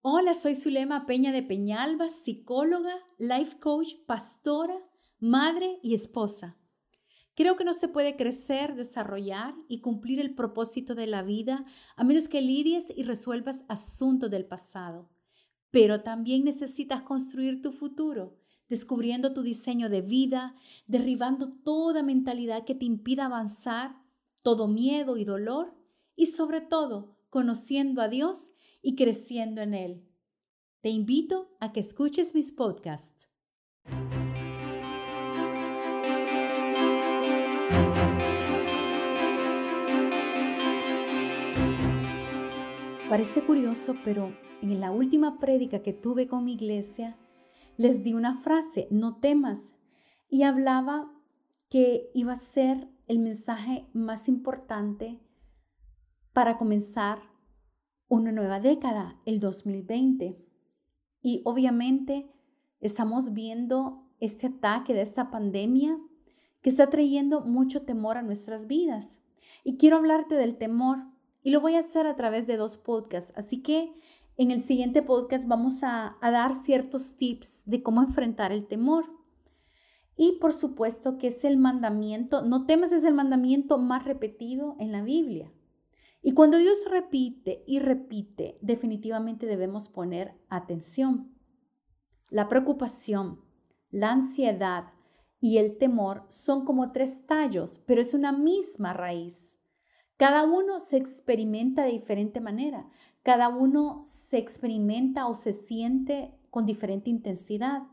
Hola, soy Zulema Peña de Peñalba, psicóloga, life coach, pastora, madre y esposa. Creo que no se puede crecer, desarrollar y cumplir el propósito de la vida a menos que lidies y resuelvas asuntos del pasado. Pero también necesitas construir tu futuro, descubriendo tu diseño de vida, derribando toda mentalidad que te impida avanzar, todo miedo y dolor y sobre todo conociendo a Dios y creciendo en Él. Te invito a que escuches mis podcasts. Parece curioso, pero en la última prédica que tuve con mi iglesia, les di una frase, no temas, y hablaba que iba a ser el mensaje más importante para comenzar una nueva década, el 2020. Y obviamente estamos viendo este ataque de esta pandemia que está trayendo mucho temor a nuestras vidas. Y quiero hablarte del temor y lo voy a hacer a través de dos podcasts. Así que en el siguiente podcast vamos a, dar ciertos tips de cómo enfrentar el temor. Y por supuesto que es el mandamiento, no temas es el mandamiento más repetido en la Biblia. Y cuando Dios repite y repite, definitivamente debemos poner atención. La preocupación, la ansiedad y el temor son como tres tallos, pero es una misma raíz. Cada uno se experimenta de diferente manera, cada uno se experimenta o se siente con diferente intensidad.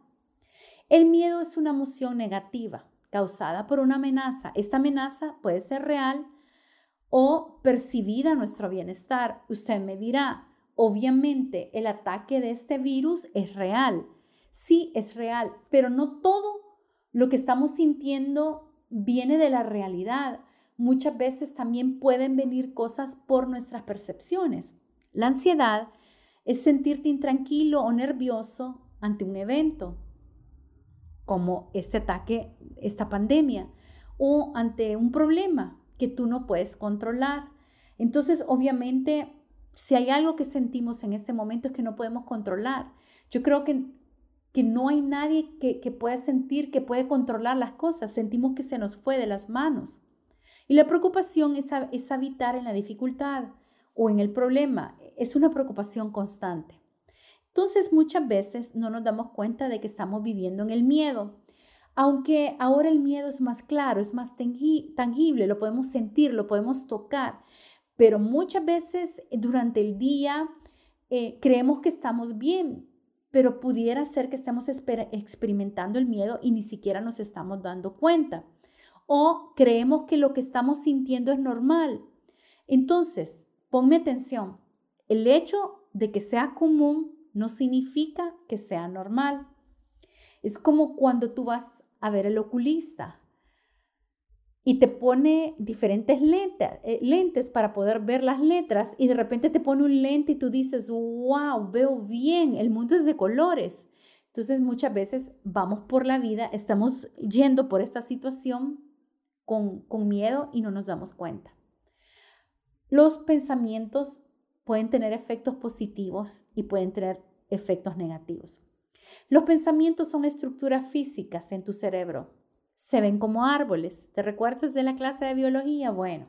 El miedo es una emoción negativa causada por una amenaza. Esta amenaza puede ser real o percibida nuestro bienestar. Usted me dirá, obviamente el ataque de este virus es real. Sí, es real, pero no todo lo que estamos sintiendo viene de la realidad. Muchas veces también pueden venir cosas por nuestras percepciones. La ansiedad es sentirte intranquilo o nervioso ante un evento, como este ataque, esta pandemia, o ante un problema, que tú no puedes controlar. Entonces, obviamente, si hay algo que sentimos en este momento es que no podemos controlar. Yo creo que, que no hay nadie que, que pueda sentir que puede controlar las cosas. Sentimos que se nos fue de las manos. Y la preocupación es, es habitar en la dificultad o en el problema. Es una preocupación constante. Entonces muchas veces no nos damos cuenta de que estamos viviendo en el miedo aunque ahora el miedo es más claro, es más tangible, lo podemos sentir, lo podemos tocar, pero muchas veces durante el día eh, creemos que estamos bien, pero pudiera ser que estemos experimentando el miedo y ni siquiera nos estamos dando cuenta. O creemos que lo que estamos sintiendo es normal. Entonces, ponme atención, el hecho de que sea común no significa que sea normal. Es como cuando tú vas a ver el oculista y te pone diferentes lentes, eh, lentes para poder ver las letras y de repente te pone un lente y tú dices, wow, veo bien, el mundo es de colores. Entonces muchas veces vamos por la vida, estamos yendo por esta situación con, con miedo y no nos damos cuenta. Los pensamientos pueden tener efectos positivos y pueden tener efectos negativos. Los pensamientos son estructuras físicas en tu cerebro. Se ven como árboles. ¿Te recuerdas de la clase de biología? Bueno,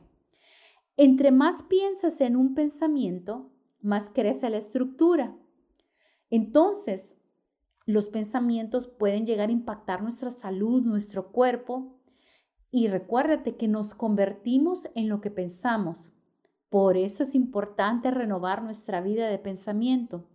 entre más piensas en un pensamiento, más crece la estructura. Entonces, los pensamientos pueden llegar a impactar nuestra salud, nuestro cuerpo. Y recuérdate que nos convertimos en lo que pensamos. Por eso es importante renovar nuestra vida de pensamiento.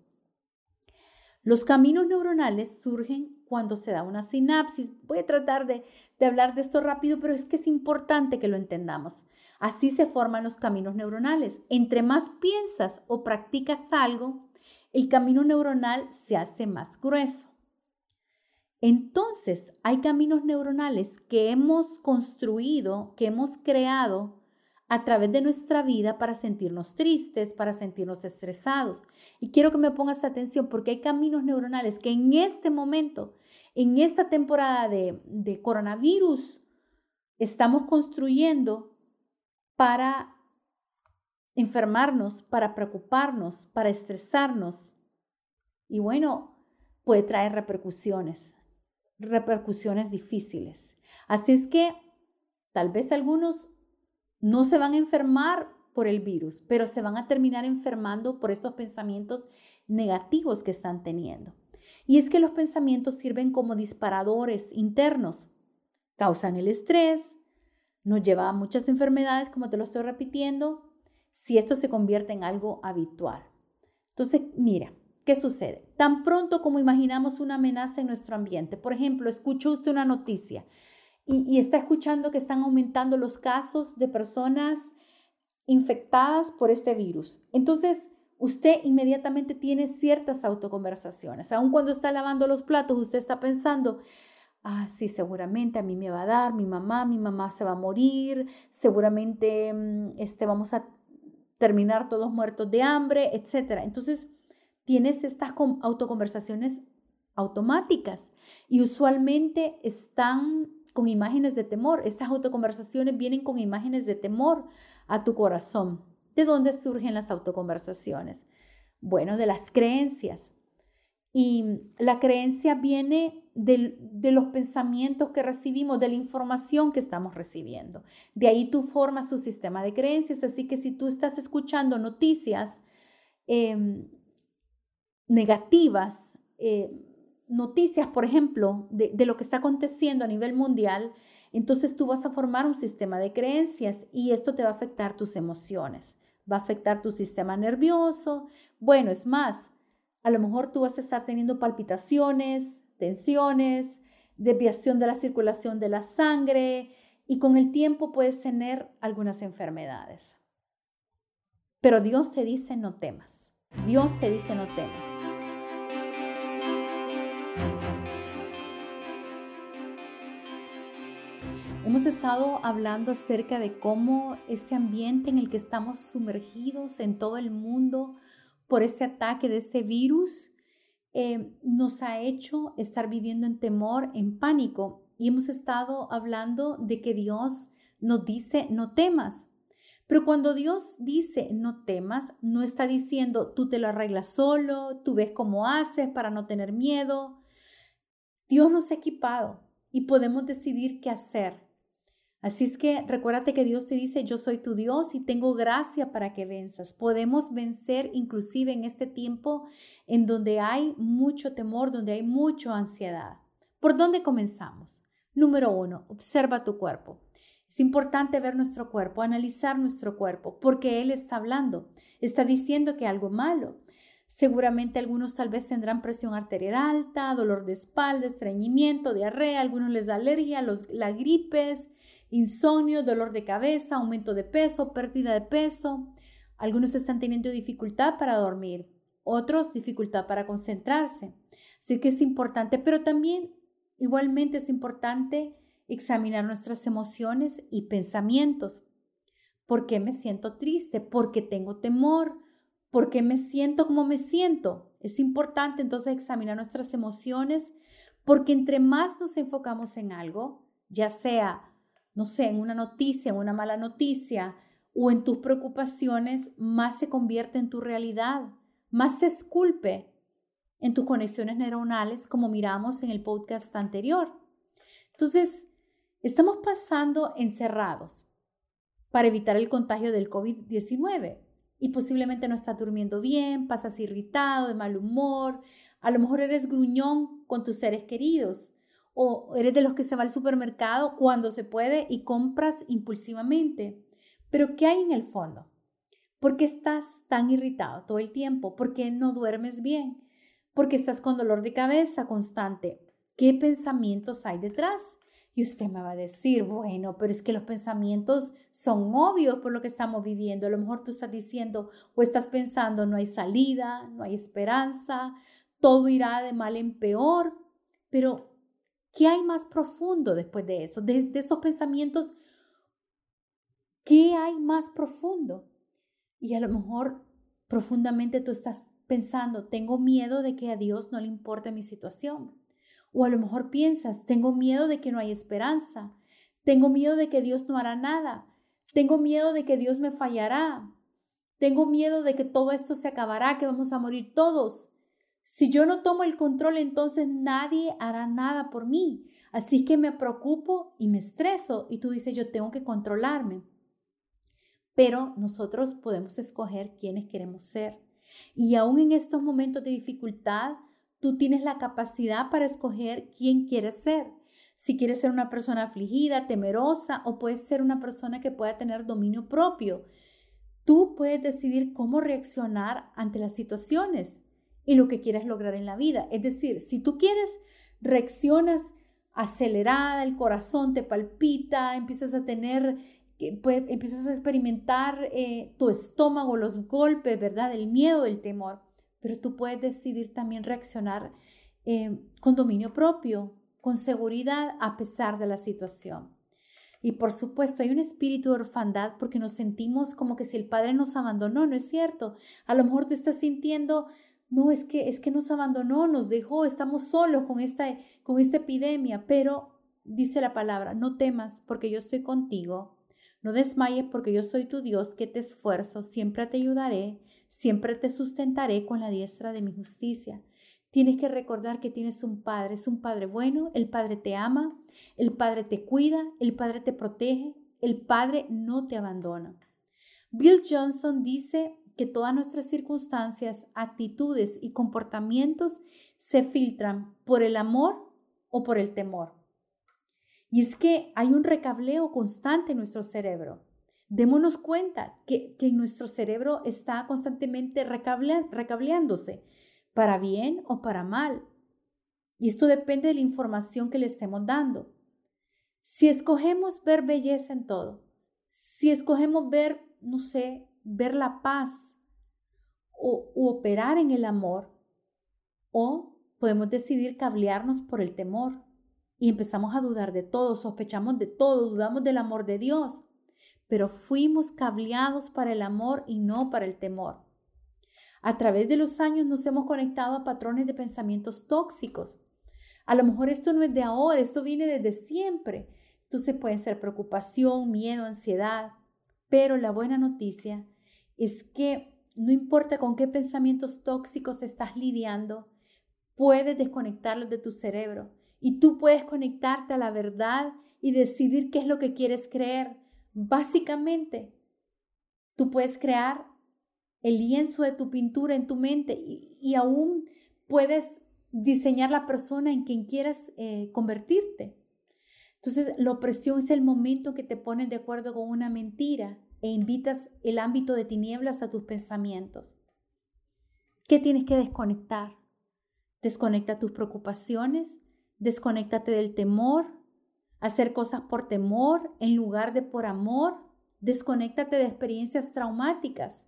Los caminos neuronales surgen cuando se da una sinapsis. Voy a tratar de, hablar de esto rápido, pero es que es importante que lo entendamos. Así se forman los caminos neuronales. Entre más piensas o practicas algo, el camino neuronal se hace más grueso. Entonces, hay caminos neuronales que hemos construido, que hemos creado a través de nuestra vida para sentirnos tristes, para sentirnos estresados. Y quiero que me pongas atención porque hay caminos neuronales que en este momento, en esta temporada de, coronavirus, estamos construyendo para enfermarnos, para preocuparnos, para estresarnos. Y bueno, puede traer repercusiones, repercusiones difíciles. Así es que tal vez algunos no se van a enfermar por el virus, pero se van a terminar enfermando por estos pensamientos negativos que están teniendo. Y es que los pensamientos sirven como disparadores internos, causan el estrés, nos lleva a muchas enfermedades, como te lo estoy repitiendo, si esto se convierte en algo habitual. Entonces, mira, ¿qué sucede? Tan pronto como imaginamos una amenaza en nuestro ambiente, por ejemplo, escuchó usted una noticia y, está escuchando que están aumentando los casos de personas infectadas por este virus. Entonces, usted inmediatamente tiene ciertas autoconversaciones. Aun cuando está lavando los platos, usted está pensando, ah, sí, seguramente a mí me va a dar, mi mamá, mi mamá se va a morir, seguramente mm, este, vamos a terminar todos muertos de hambre, etc. Entonces, tienes estas autoconversaciones automáticas y usualmente están con imágenes de temor. Estas autoconversaciones vienen con imágenes de temor a tu corazón. ¿De dónde surgen las autoconversaciones? Bueno, de las creencias. Y la creencia viene de, los pensamientos que recibimos, de la información que estamos recibiendo. De ahí tú formas tu sistema de creencias. Así que si tú estás escuchando noticias em, negativas, eh, noticias, por ejemplo, de, lo que está aconteciendo a nivel mundial, entonces tú vas a formar un sistema de creencias y esto te va a afectar tus emociones, va a afectar tu sistema nervioso. Bueno, es más, a lo mejor tú vas a estar teniendo palpitaciones, tensiones, desviación de la circulación de la sangre y con el tiempo puedes tener algunas enfermedades. Pero Dios te dice no temas. Dios te dice no temas. Hemos estado hablando acerca de cómo este ambiente en el que estamos sumergidos en todo el mundo por este ataque de este virus eh, nos ha hecho estar viviendo en temor, en pánico. Y hemos estado hablando de que Dios nos dice, no temas. Pero cuando Dios dice, no temas, no está diciendo, tú te lo arreglas solo, tú ves cómo haces para no tener miedo. Dios nos ha equipado y podemos decidir qué hacer. Así es que recuérdate que Dios te dice, yo soy tu Dios y tengo gracia para que venzas. Podemos vencer inclusive en este tiempo en donde hay mucho temor, donde hay mucha ansiedad. ¿Por dónde comenzamos? Número uno, observa tu cuerpo. Es importante ver nuestro cuerpo, analizar nuestro cuerpo, porque Él está hablando, está diciendo que algo malo. Seguramente algunos tal vez tendrán presión arterial alta, dolor de espalda, estreñimiento, diarrea, algunos les da alergia, los, la gripes, insomnio, dolor de cabeza, aumento de peso, pérdida de peso. Algunos están teniendo dificultad para dormir, otros dificultad para concentrarse. Así que es importante, pero también igualmente es importante examinar nuestras emociones y pensamientos. ¿Por qué me siento triste? ¿Por qué tengo temor? ¿Por qué me siento como me siento? Es importante entonces examinar nuestras emociones porque entre más nos enfocamos en algo, ya sea no sé, en una noticia, en una mala noticia o en tus preocupaciones, más se convierte en tu realidad, más se esculpe en tus conexiones neuronales, como miramos en el podcast anterior. Entonces, estamos pasando encerrados para evitar el contagio del COVID-19 y posiblemente no estás durmiendo bien, pasas irritado, de mal humor, a lo mejor eres gruñón con tus seres queridos o eres de los que se va al supermercado cuando se puede y compras impulsivamente. Pero ¿qué hay en el fondo? ¿Por qué estás tan irritado todo el tiempo? ¿Por qué no duermes bien? ¿Por qué estás con dolor de cabeza constante? ¿Qué pensamientos hay detrás? Y usted me va a decir, bueno, pero es que los pensamientos son obvios por lo que estamos viviendo. A lo mejor tú estás diciendo o estás pensando, no hay salida, no hay esperanza, todo irá de mal en peor. Pero ¿Qué hay más profundo después de eso? De, esos pensamientos, ¿qué hay más profundo? Y a lo mejor profundamente tú estás pensando, tengo miedo de que a Dios no le importe mi situación. O a lo mejor piensas, tengo miedo de que no hay esperanza. Tengo miedo de que Dios no hará nada. Tengo miedo de que Dios me fallará. Tengo miedo de que todo esto se acabará, que vamos a morir todos. Si yo no tomo el control, entonces nadie hará nada por mí. Así que me preocupo y me estreso y tú dices, yo tengo que controlarme. Pero nosotros podemos escoger quiénes queremos ser. Y aún en estos momentos de dificultad, tú tienes la capacidad para escoger quién quieres ser. Si quieres ser una persona afligida, temerosa o puedes ser una persona que pueda tener dominio propio. Tú puedes decidir cómo reaccionar ante las situaciones y lo que quieres lograr en la vida. Es decir, si tú quieres, reaccionas acelerada, el corazón te palpita, empiezas a tener, pues, empiezas a experimentar eh, tu estómago, los golpes, ¿verdad? El miedo, el temor. Pero tú puedes decidir también reaccionar eh, con dominio propio, con seguridad a pesar de la situación. Y por supuesto, hay un espíritu de orfandad porque nos sentimos como que si el Padre nos abandonó, no es cierto. A lo mejor te estás sintiendo no, es que, es que nos abandonó, nos dejó, estamos solos con esta, con esta epidemia, pero dice la palabra, no temas porque yo estoy contigo, no desmayes porque yo soy tu Dios que te esfuerzo, siempre te ayudaré, siempre te sustentaré con la diestra de mi justicia. Tienes que recordar que tienes un Padre, es un Padre bueno, el Padre te ama, el Padre te cuida, el Padre te protege, el Padre no te abandona. Bill Johnson dice que todas nuestras circunstancias, actitudes y comportamientos se filtran por el amor o por el temor. Y es que hay un recableo constante en nuestro cerebro. Démonos cuenta que, nuestro cerebro está constantemente recableándose, para bien o para mal. Y esto depende de la información que le estemos dando. Si escogemos ver belleza en todo, si escogemos ver, no sé, ver la paz o operar en el amor, o podemos decidir cablearnos por el temor y empezamos a dudar de todo, sospechamos de todo, dudamos del amor de Dios, pero fuimos cableados para el amor y no para el temor. A través de los años nos hemos conectado a patrones de pensamientos tóxicos. A lo mejor esto no es de ahora, esto viene desde siempre. Entonces pueden ser preocupación, miedo, ansiedad. Pero la buena noticia es que no importa con qué pensamientos tóxicos estás lidiando, puedes desconectarlos de tu cerebro y tú puedes conectarte a la verdad y decidir qué es lo que quieres creer. Básicamente, tú puedes crear el lienzo de tu pintura en tu mente y, aún puedes diseñar la persona en quien quieras eh, convertirte. Entonces, la opresión es el momento que te pones de acuerdo con una mentira e invitas el ámbito de tinieblas a tus pensamientos. ¿Qué tienes que desconectar? Desconecta tus preocupaciones, desconéctate del temor, hacer cosas por temor en lugar de por amor, desconéctate de experiencias traumáticas.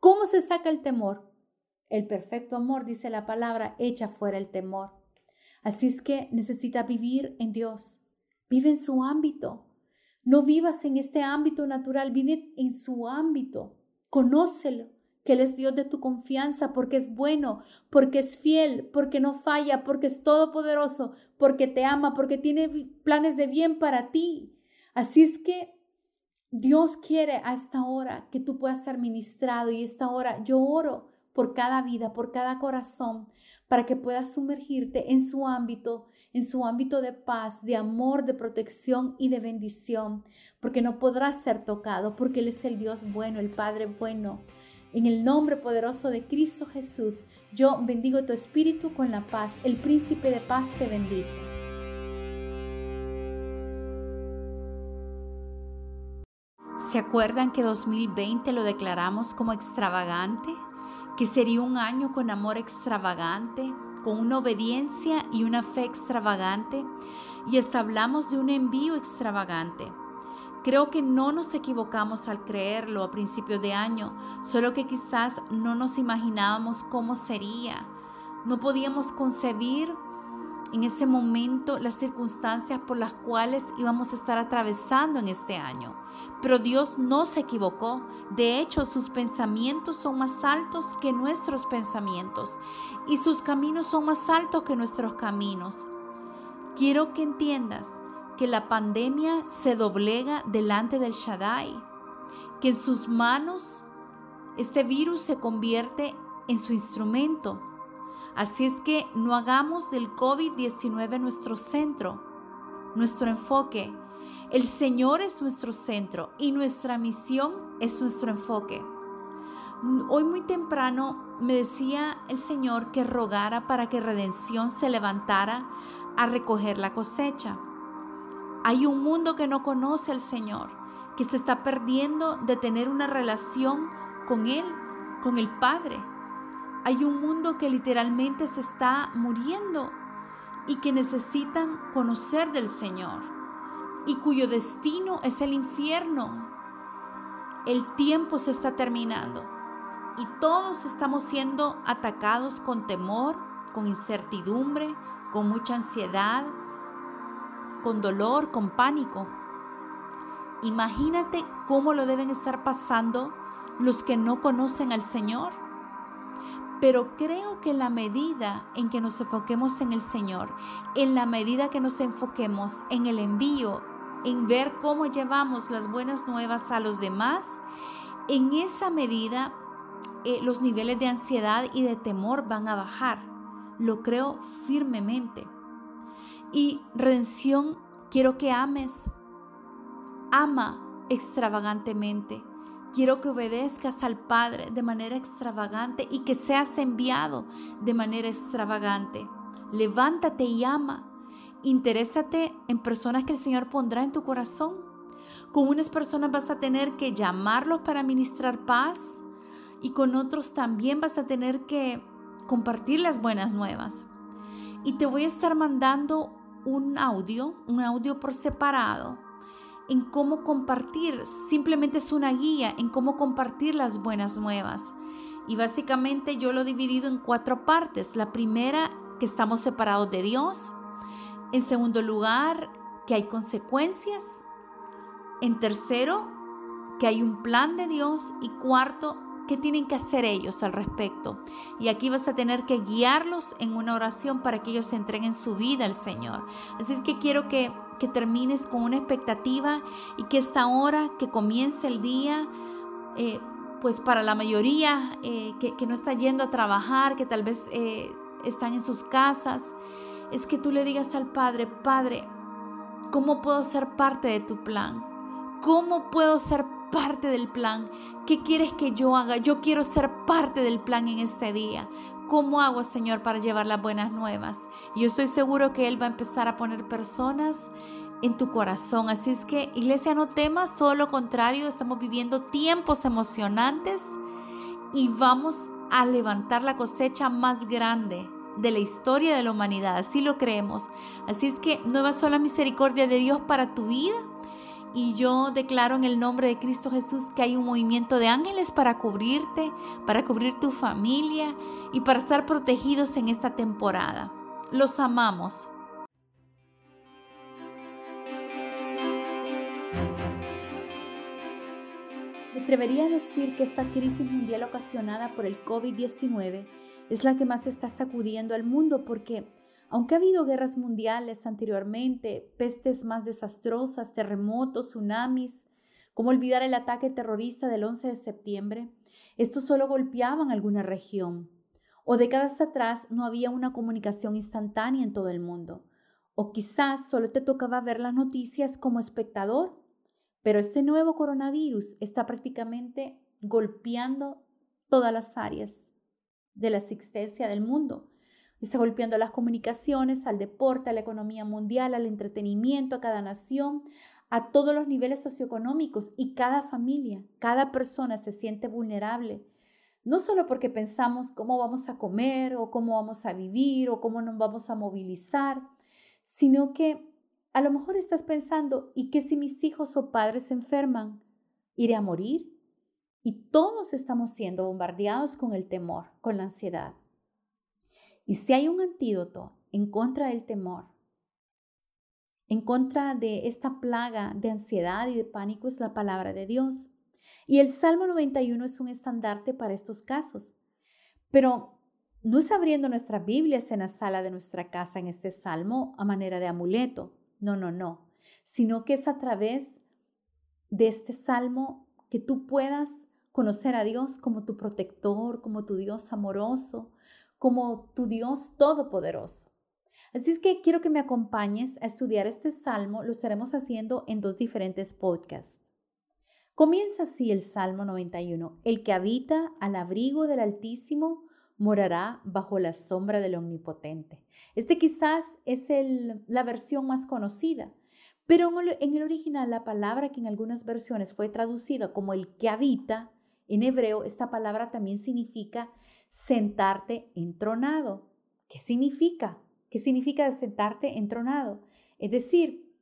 ¿Cómo se saca el temor? El perfecto amor, dice la palabra, echa fuera el temor. Así es que necesita vivir en Dios. Vive en su ámbito. No vivas en este ámbito natural, vive en su ámbito. Conócelo, que Él es Dios de tu confianza, porque es bueno, porque es fiel, porque no falla, porque es todopoderoso, porque te ama, porque tiene planes de bien para ti. Así es que Dios quiere a esta hora que tú puedas ser ministrado y esta hora yo oro por cada vida, por cada corazón, para que puedas sumergirte en su ámbito, en su ámbito de paz, de amor, de protección y de bendición, porque no podrás ser tocado, porque Él es el Dios bueno, el Padre bueno. En el nombre poderoso de Cristo Jesús, yo bendigo tu espíritu con la paz. El príncipe de paz te bendice. ¿Se acuerdan que 2020 lo declaramos como extravagante? que sería un año con amor extravagante, con una obediencia y una fe extravagante, y hasta hablamos de un envío extravagante. Creo que no nos equivocamos al creerlo a principio de año, solo que quizás no nos imaginábamos cómo sería. No podíamos concebir en ese momento las circunstancias por las cuales íbamos a estar atravesando en este año. Pero Dios no se equivocó. De hecho, sus pensamientos son más altos que nuestros pensamientos y sus caminos son más altos que nuestros caminos. Quiero que entiendas que la pandemia se doblega delante del Shaddai, que en sus manos este virus se convierte en su instrumento Así es que no hagamos del COVID-19 nuestro centro, nuestro enfoque. El Señor es nuestro centro y nuestra misión es nuestro enfoque. Hoy muy temprano me decía el Señor que rogara para que redención se levantara a recoger la cosecha. Hay un mundo que no conoce al Señor, que se está perdiendo de tener una relación con Él, con el Padre. Hay un mundo que literalmente se está muriendo y que necesitan conocer del Señor y cuyo destino es el infierno. El tiempo se está terminando y todos estamos siendo atacados con temor, con incertidumbre, con mucha ansiedad, con dolor, con pánico. Imagínate cómo lo deben estar pasando los que no conocen al Señor. Pero creo que en la medida en que nos enfoquemos en el Señor, en la medida que nos enfoquemos en el envío, en ver cómo llevamos las buenas nuevas a los demás, en esa medida eh, los niveles de ansiedad y de temor van a bajar. Lo creo firmemente. Y redención, quiero que ames. Ama extravagantemente. Quiero que obedezcas al Padre de manera extravagante y que seas enviado de manera extravagante. Levántate y ama. Interésate en personas que el Señor pondrá en tu corazón. Con unas personas vas a tener que llamarlos para ministrar paz, y con otros también vas a tener que compartir las buenas nuevas. Y te voy a estar mandando un audio, un audio por separado, en cómo compartir. Simplemente es una guía en cómo compartir las buenas nuevas. Y básicamente yo lo he dividido en cuatro partes. La primera, que estamos separados de Dios. En segundo lugar, que hay consecuencias. En tercero, que hay un plan de Dios. Y cuarto, ¿Qué tienen que hacer ellos al respecto? Y aquí vas a tener que guiarlos en una oración para que ellos entreguen su vida al Señor. Así es que quiero que, que termines con una expectativa y que esta hora que comience el día, eh, pues para la mayoría eh, que, que, no está yendo a trabajar, que tal vez eh, están en sus casas, es que tú le digas al Padre, Padre, ¿cómo puedo ser parte de tu plan? ¿Cómo puedo ser parte del plan. ¿Qué quieres que yo haga? Yo quiero ser parte del plan en este día. ¿Cómo hago, Señor, para llevar las buenas nuevas? Yo estoy seguro que Él va a empezar a poner personas en tu corazón. Así es que, iglesia, no temas, todo lo contrario, estamos viviendo tiempos emocionantes y vamos a levantar la cosecha más grande de la historia de la humanidad. Así lo creemos. Así es que nueva sola misericordia de Dios para tu vida y yo declaro en el nombre de Cristo Jesús que hay un movimiento de ángeles para cubrirte, para cubrir tu familia y para estar protegidos en esta temporada. Los amamos. Me atrevería a decir que esta crisis mundial ocasionada por el COVID-19 es la que más está sacudiendo al mundo porque aunque ha habido guerras mundiales anteriormente, pestes más desastrosas, terremotos, tsunamis, ¿cómo olvidar el ataque terrorista del 11 de septiembre? Estos solo golpeaban alguna región. O décadas atrás no había una comunicación instantánea en todo el mundo. O quizás solo te tocaba ver las noticias como espectador. Pero este nuevo coronavirus está prácticamente golpeando todas las áreas de la existencia del mundo. Está golpeando las comunicaciones, al deporte, a la economía mundial, al entretenimiento, a cada nación, a todos los niveles socioeconómicos y cada familia, cada persona se siente vulnerable. No solo porque pensamos cómo vamos a comer o cómo vamos a vivir o cómo nos vamos a movilizar, sino que a lo mejor estás pensando, ¿y qué si mis hijos o padres se enferman? ¿Iré a morir? Y todos estamos siendo bombardeados con el temor, con la ansiedad. Y si hay un antídoto en contra del temor, en contra de esta plaga de ansiedad y de pánico es la palabra de Dios. Y el Salmo 91 es un estandarte para estos casos. Pero no es abriendo nuestras Biblias en la sala de nuestra casa en este salmo a manera de amuleto. No, no, no. Sino que es a través de este salmo que tú puedas conocer a Dios como tu protector, como tu Dios amoroso, como tu Dios todopoderoso. Así es que quiero que me acompañes a estudiar este salmo. Lo estaremos haciendo en dos diferentes podcasts. Comienza así el Salmo 91. El que habita al abrigo del Altísimo morará bajo la sombra del Omnipotente. Este quizás es la versión más conocida, pero en el original la palabra que en algunas versiones fue traducida como el que habita, en hebreo esta palabra también significa sentarte entronado. ¿Qué significa? ¿Qué significa sentarte entronado? Es decir,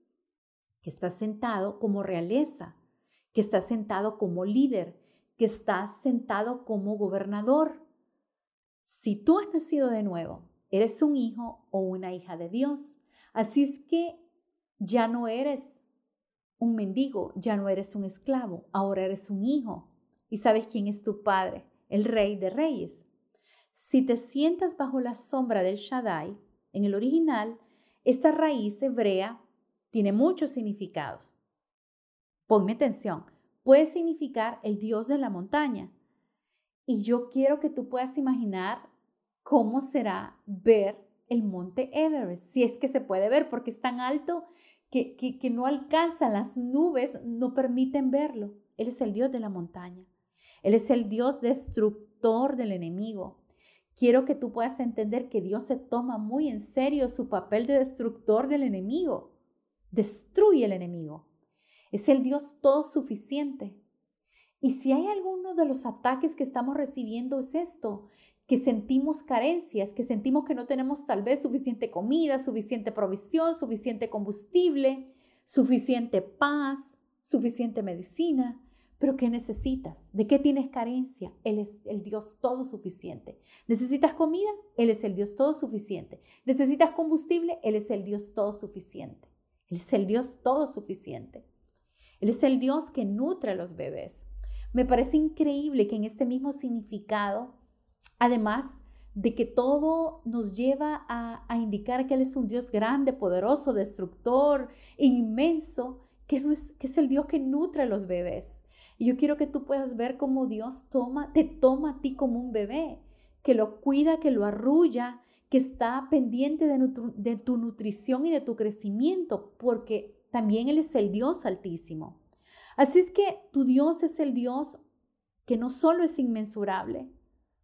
que estás sentado como realeza, que estás sentado como líder, que estás sentado como gobernador. Si tú has nacido de nuevo, eres un hijo o una hija de Dios. Así es que ya no eres un mendigo, ya no eres un esclavo, ahora eres un hijo. ¿Y sabes quién es tu padre? El rey de reyes. Si te sientas bajo la sombra del Shaddai, en el original, esta raíz hebrea tiene muchos significados. Ponme atención, puede significar el dios de la montaña. Y yo quiero que tú puedas imaginar cómo será ver el monte Everest, si es que se puede ver, porque es tan alto que, que, que no alcanzan las nubes, no permiten verlo. Él es el dios de la montaña. Él es el dios destructor del enemigo. Quiero que tú puedas entender que Dios se toma muy en serio su papel de destructor del enemigo. Destruye el enemigo. Es el Dios todo suficiente. Y si hay alguno de los ataques que estamos recibiendo es esto, que sentimos carencias, que sentimos que no tenemos tal vez suficiente comida, suficiente provisión, suficiente combustible, suficiente paz, suficiente medicina. Pero ¿qué necesitas? ¿De qué tienes carencia? Él es el Dios todo suficiente. ¿Necesitas comida? Él es el Dios todo suficiente. ¿Necesitas combustible? Él es el Dios todo suficiente. Él es el Dios todo suficiente. Él es el Dios que nutre a los bebés. Me parece increíble que en este mismo significado, además de que todo nos lleva a, indicar que Él es un Dios grande, poderoso, destructor, inmenso, que que es el Dios que nutre a los bebés. Yo quiero que tú puedas ver cómo Dios toma, te toma a ti como un bebé, que lo cuida, que lo arrulla, que está pendiente de, de tu nutrición y de tu crecimiento, porque también Él es el Dios altísimo. Así es que tu Dios es el Dios que no solo es inmensurable,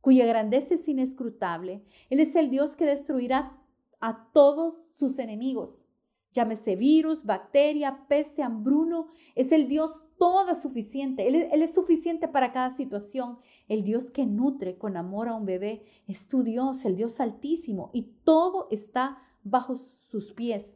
cuya grandeza es inescrutable, Él es el Dios que destruirá a todos sus enemigos. Llámese virus, bacteria, peste, hambruno. Es el Dios toda suficiente. Él, él, es suficiente para cada situación. El Dios que nutre con amor a un bebé es tu Dios, el Dios altísimo. Y todo está bajo sus pies.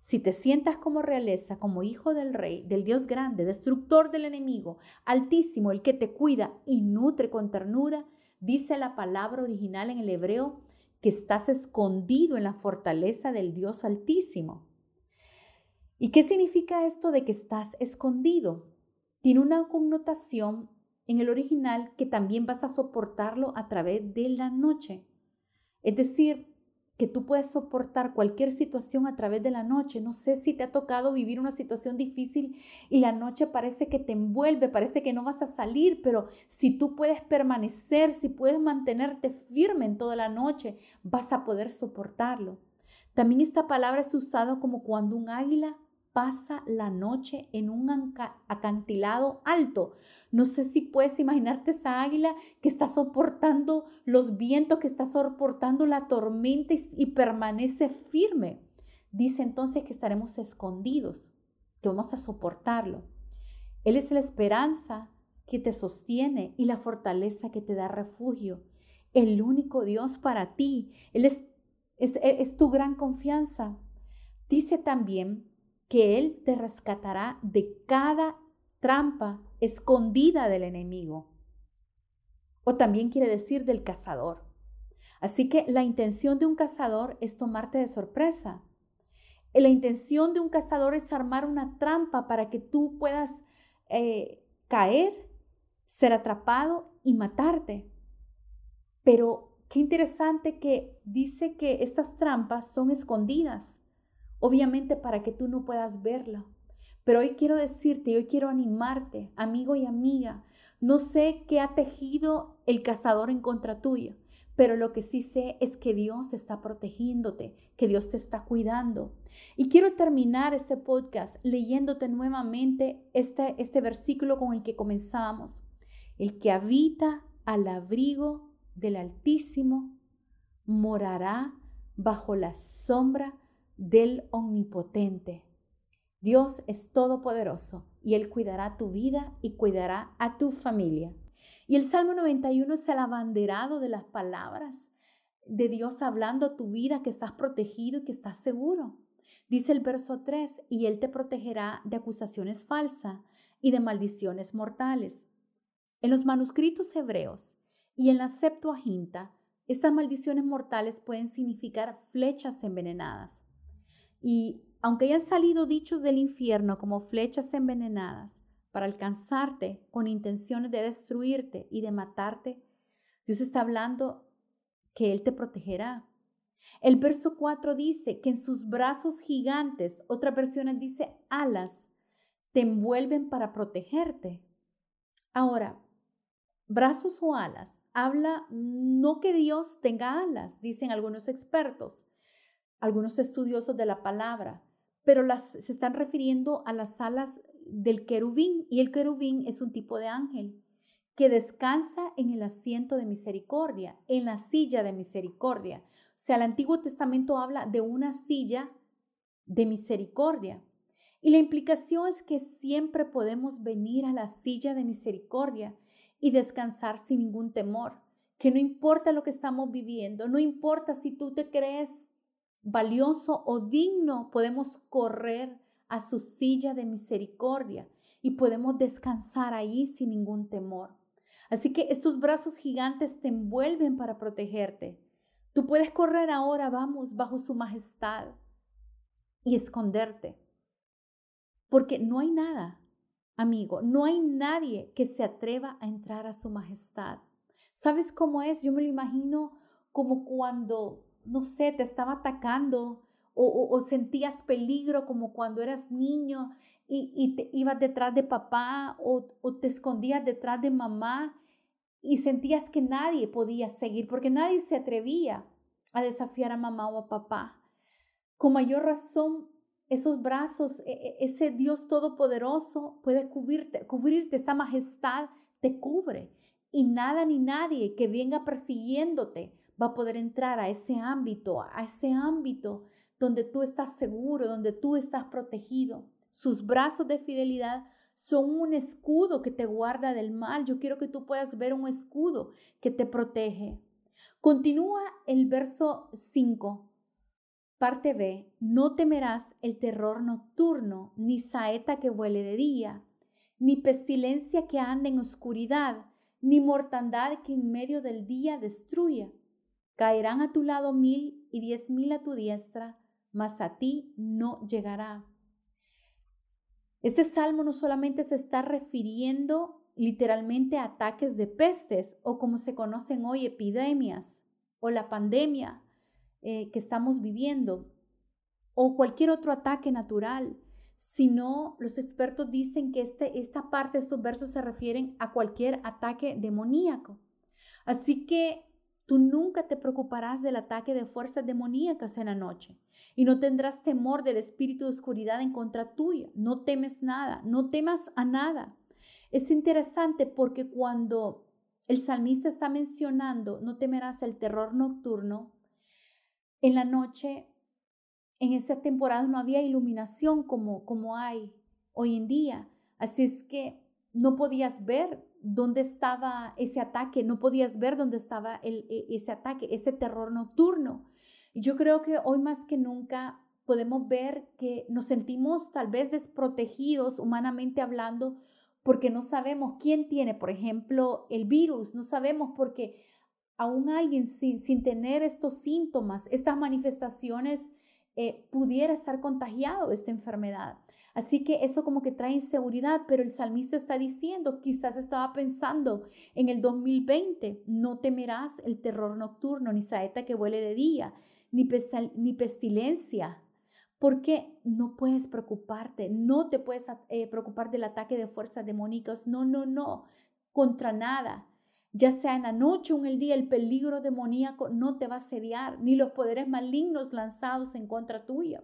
Si te sientas como realeza, como hijo del rey, del Dios grande, destructor del enemigo, altísimo, el que te cuida y nutre con ternura, dice la palabra original en el hebreo que estás escondido en la fortaleza del Dios altísimo. ¿Y qué significa esto de que estás escondido? Tiene una connotación en el original que también vas a soportarlo a través de la noche. Es decir, que tú puedes soportar cualquier situación a través de la noche. No sé si te ha tocado vivir una situación difícil y la noche parece que te envuelve, parece que no vas a salir, pero si tú puedes permanecer, si puedes mantenerte firme en toda la noche, vas a poder soportarlo. También esta palabra es usada como cuando un águila pasa la noche en un acantilado alto. No sé si puedes imaginarte esa águila que está soportando los vientos, que está soportando la tormenta y, permanece firme. Dice entonces que estaremos escondidos, que vamos a soportarlo. Él es la esperanza que te sostiene y la fortaleza que te da refugio. El único Dios para ti. Él es, es, tu gran confianza. Dice también que Él te rescatará de cada trampa escondida del enemigo. O también quiere decir del cazador. Así que la intención de un cazador es tomarte de sorpresa. La intención de un cazador es armar una trampa para que tú puedas eh, caer, ser atrapado y matarte. Pero qué interesante que dice que estas trampas son escondidas obviamente para que tú no puedas verla. Pero hoy quiero decirte, hoy quiero animarte, amigo y amiga, no sé qué ha tejido el cazador en contra tuya, pero lo que sí sé es que Dios está protegiéndote, que Dios te está cuidando. Y quiero terminar este podcast leyéndote nuevamente este, este versículo con el que comenzamos. El que habita al abrigo del Altísimo morará bajo la sombra del Omnipotente. Dios es todopoderoso y Él cuidará tu vida y cuidará a tu familia. Y el Salmo 91 es el abanderado de las palabras de Dios hablando a tu vida, que estás protegido y que estás seguro. Dice el verso 3, y Él te protegerá de acusaciones falsas y de maldiciones mortales. En los manuscritos hebreos y en la Septuaginta, estas maldiciones mortales pueden significar flechas envenenadas. Y aunque hayan salido dichos del infierno como flechas envenenadas, para alcanzarte con intenciones de destruirte y de matarte, Dios está hablando que Él te protegerá. El verso 4 dice que en sus brazos gigantes, otras versiones dice alas, te envuelven para protegerte. Ahora, brazos o alas, habla no que Dios tenga alas, dicen algunos expertos, algunos estudiosos de la palabra, pero las, se están refiriendo a las alas del querubín y el querubín es un tipo de ángel que descansa en el asiento de misericordia, en la silla de misericordia. O sea, el Antiguo Testamento habla de una silla de misericordia. Y la implicación es que siempre podemos venir a la silla de misericordia y descansar sin ningún temor, que no importa lo que estamos viviendo, no importa si tú te crees valioso o digno, podemos correr a su silla de misericordia y podemos descansar ahí sin ningún temor. Así que estos brazos gigantes te envuelven para protegerte. Tú puedes correr ahora, vamos, bajo su majestad y esconderte. Porque no hay nada, amigo, no hay nadie que se atreva a entrar a su majestad. ¿Sabes cómo es? Yo me lo imagino como cuando, no sé, te estaba atacando o, sentías peligro como cuando eras niño y, te ibas detrás de papá o, o te escondías detrás de mamá y sentías que nadie podía seguir porque nadie se atrevía a desafiar a mamá o a papá. Con mayor razón, esos brazos, e, e, ese Dios todopoderoso puede cubrirte, cubrirte, esa majestad te cubre y nada ni nadie que venga persiguiéndote va a poder entrar a ese ámbito, a ese ámbito donde tú estás seguro, donde tú estás protegido. Sus brazos de fidelidad son un escudo que te guarda del mal. Yo quiero que tú puedas ver un escudo que te protege. Continúa el verso 5, parte B. No temerás el terror nocturno, ni saeta que vuele de día, ni pestilencia que ande en oscuridad, ni mortandad que en medio del día destruya. Caerán a tu lado mil y diez mil a tu diestra, mas a ti no llegará. Este salmo no solamente se está refiriendo literalmente a ataques de pestes o como se conocen hoy epidemias o la pandemia eh, que estamos viviendo o cualquier otro ataque natural, sino los expertos dicen que este, esta parte de estos versos se refieren a cualquier ataque demoníaco. Así que Tú nunca te preocuparás del ataque de fuerzas demoníacas en la noche y no tendrás temor del espíritu de oscuridad en contra tuya. No temes nada, no temas a nada. Es interesante porque cuando el salmista está mencionando, no temerás el terror nocturno, en la noche, en esa temporada no había iluminación como, como hay hoy en día. Así es que no podías ver dónde estaba ese ataque, no podías ver dónde estaba el, e, ese ataque, ese terror nocturno. Y yo creo que hoy más que nunca podemos ver que nos sentimos tal vez desprotegidos humanamente hablando porque no sabemos quién tiene, por ejemplo, el virus, no sabemos porque aún alguien sin, sin tener estos síntomas, estas manifestaciones, eh, pudiera estar contagiado de esta enfermedad. Así que eso como que trae inseguridad, pero el salmista está diciendo, quizás estaba pensando en el 2020, no temerás el terror nocturno, ni saeta que vuele de día, ni, ni pestilencia, porque no puedes preocuparte, no te puedes eh, preocupar del ataque de fuerzas demónicas, no, no, no, contra nada. ya sea en la noche o en el día, el peligro demoníaco no te va a asediar, ni los poderes malignos lanzados en contra tuya.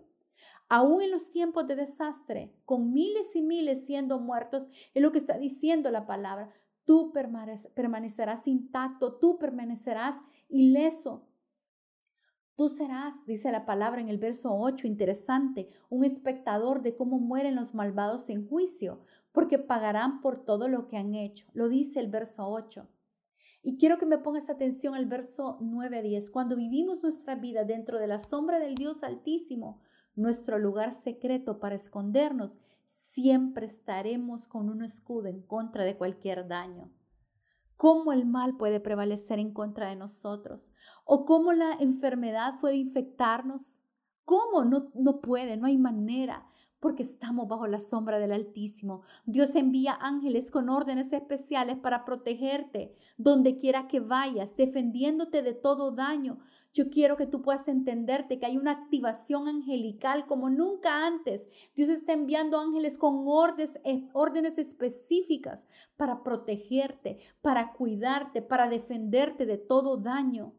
Aún en los tiempos de desastre, con miles y miles siendo muertos, es lo que está diciendo la palabra, tú permanecerás intacto, tú permanecerás ileso. Tú serás, dice la palabra en el verso 8, interesante, un espectador de cómo mueren los malvados en juicio, porque pagarán por todo lo que han hecho. Lo dice el verso 8. Y quiero que me pongas atención al verso 9 a 10. Cuando vivimos nuestra vida dentro de la sombra del Dios Altísimo, nuestro lugar secreto para escondernos, siempre estaremos con un escudo en contra de cualquier daño. ¿Cómo el mal puede prevalecer en contra de nosotros? ¿O cómo la enfermedad puede infectarnos? ¿Cómo? No, no puede, no hay manera porque estamos bajo la sombra del Altísimo. Dios envía ángeles con órdenes especiales para protegerte donde quiera que vayas, defendiéndote de todo daño. Yo quiero que tú puedas entenderte que hay una activación angelical como nunca antes. Dios está enviando ángeles con órdenes, eh, órdenes específicas para protegerte, para cuidarte, para defenderte de todo daño.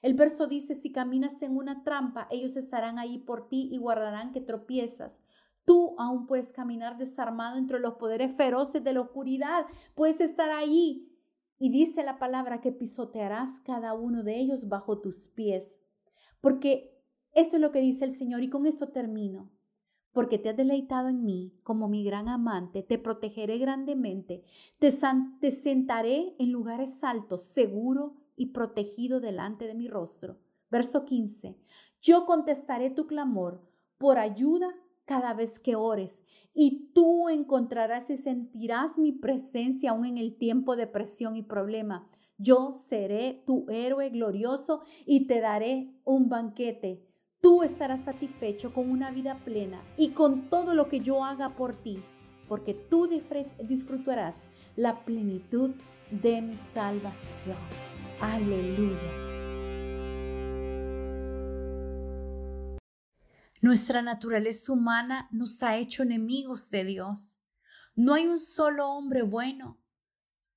El verso dice, si caminas en una trampa, ellos estarán ahí por ti y guardarán que tropiezas. Tú aún puedes caminar desarmado entre los poderes feroces de la oscuridad. Puedes estar ahí. Y dice la palabra que pisotearás cada uno de ellos bajo tus pies. Porque esto es lo que dice el Señor y con esto termino. Porque te has deleitado en mí como mi gran amante, te protegeré grandemente, te, te sentaré en lugares altos, seguro y protegido delante de mi rostro. Verso 15. Yo contestaré tu clamor por ayuda cada vez que ores y tú encontrarás y sentirás mi presencia aún en el tiempo de presión y problema. Yo seré tu héroe glorioso y te daré un banquete. Tú estarás satisfecho con una vida plena y con todo lo que yo haga por ti, porque tú disfrutarás la plenitud de mi salvación. Aleluya. Nuestra naturaleza humana nos ha hecho enemigos de Dios. No hay un solo hombre bueno.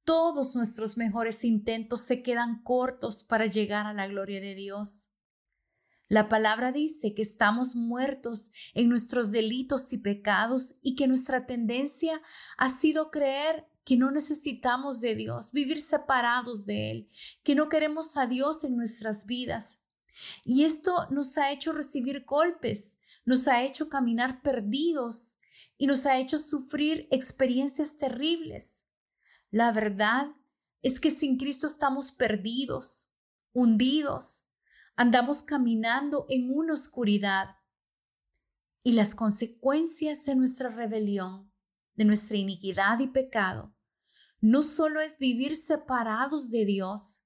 Todos nuestros mejores intentos se quedan cortos para llegar a la gloria de Dios. La palabra dice que estamos muertos en nuestros delitos y pecados y que nuestra tendencia ha sido creer que no necesitamos de Dios, vivir separados de Él, que no queremos a Dios en nuestras vidas. Y esto nos ha hecho recibir golpes, nos ha hecho caminar perdidos y nos ha hecho sufrir experiencias terribles. La verdad es que sin Cristo estamos perdidos, hundidos, andamos caminando en una oscuridad. Y las consecuencias de nuestra rebelión, de nuestra iniquidad y pecado, no solo es vivir separados de Dios,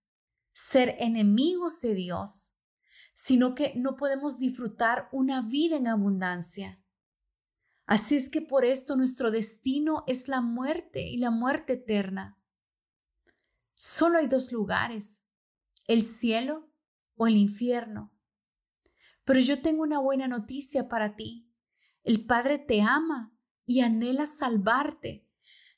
ser enemigos de Dios, sino que no podemos disfrutar una vida en abundancia. Así es que por esto nuestro destino es la muerte y la muerte eterna. Solo hay dos lugares, el cielo o el infierno. Pero yo tengo una buena noticia para ti. El Padre te ama y anhela salvarte.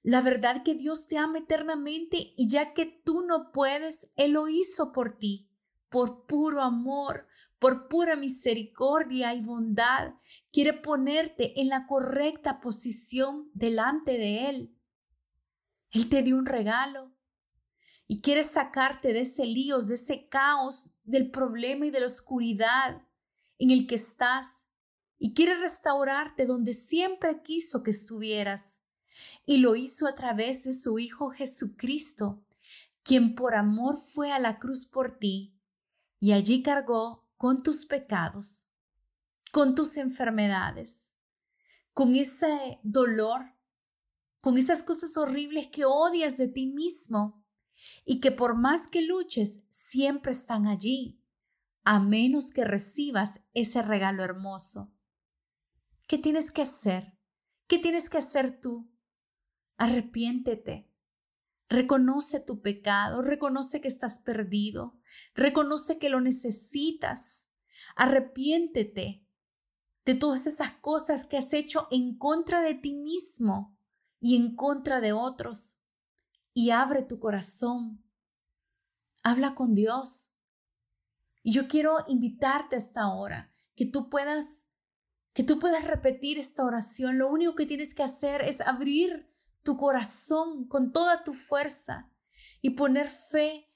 La verdad que Dios te ama eternamente y ya que tú no puedes, Él lo hizo por ti por puro amor, por pura misericordia y bondad, quiere ponerte en la correcta posición delante de Él. Él te dio un regalo y quiere sacarte de ese lío, de ese caos, del problema y de la oscuridad en el que estás. Y quiere restaurarte donde siempre quiso que estuvieras. Y lo hizo a través de su Hijo Jesucristo, quien por amor fue a la cruz por ti y allí cargó con tus pecados, con tus enfermedades, con ese dolor, con esas cosas horribles que odias de ti mismo y que por más que luches siempre están allí, a menos que recibas ese regalo hermoso. ¿Qué tienes que hacer? ¿Qué tienes que hacer tú? Arrepiéntete Reconoce tu pecado, reconoce que estás perdido, reconoce que lo necesitas. Arrepiéntete de todas esas cosas que has hecho en contra de ti mismo y en contra de otros. Y abre tu corazón Habla con Dios. Y yo quiero invitarte a esta hora, que tú puedas que tú puedas repetir esta oración. Lo único que tienes que hacer es abrir tu corazón con toda tu fuerza y poner fe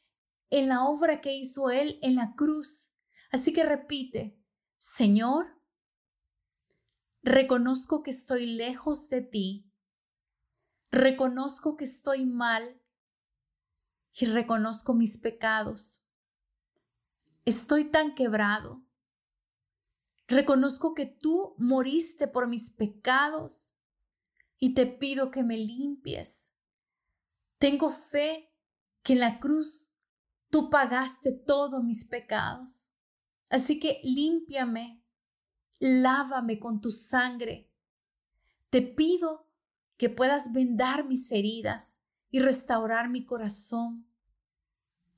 en la obra que hizo Él en la cruz. Así que repite, Señor, reconozco que estoy lejos de ti, reconozco que estoy mal y reconozco mis pecados. Estoy tan quebrado. Reconozco que tú moriste por mis pecados y te pido que me limpies. Tengo fe que en la cruz tú pagaste todos mis pecados. Así que límpiame, lávame con tu sangre. Te pido que puedas vendar mis heridas y restaurar mi corazón.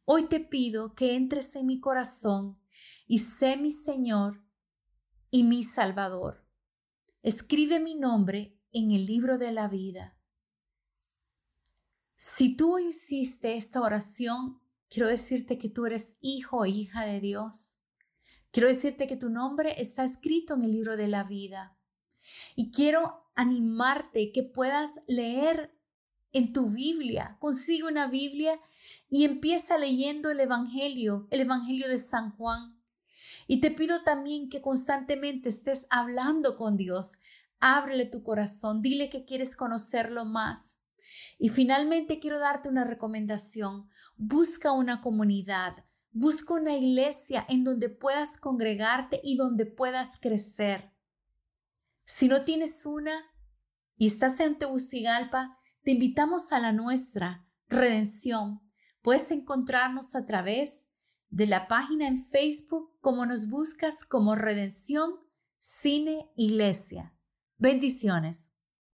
Hoy te pido que entres en mi corazón y sé mi Señor y mi Salvador. Escribe mi nombre en el libro de la vida. Si tú hiciste esta oración, quiero decirte que tú eres hijo o hija de Dios. Quiero decirte que tu nombre está escrito en el libro de la vida. Y quiero animarte que puedas leer en tu Biblia. Consigue una Biblia y empieza leyendo el Evangelio, el Evangelio de San Juan. Y te pido también que constantemente estés hablando con Dios. Ábrele tu corazón, dile que quieres conocerlo más. Y finalmente quiero darte una recomendación. Busca una comunidad, busca una iglesia en donde puedas congregarte y donde puedas crecer. Si no tienes una y estás en Tegucigalpa, te invitamos a la nuestra, Redención. Puedes encontrarnos a través de la página en Facebook como nos buscas como Redención Cine Iglesia. Bendiciones.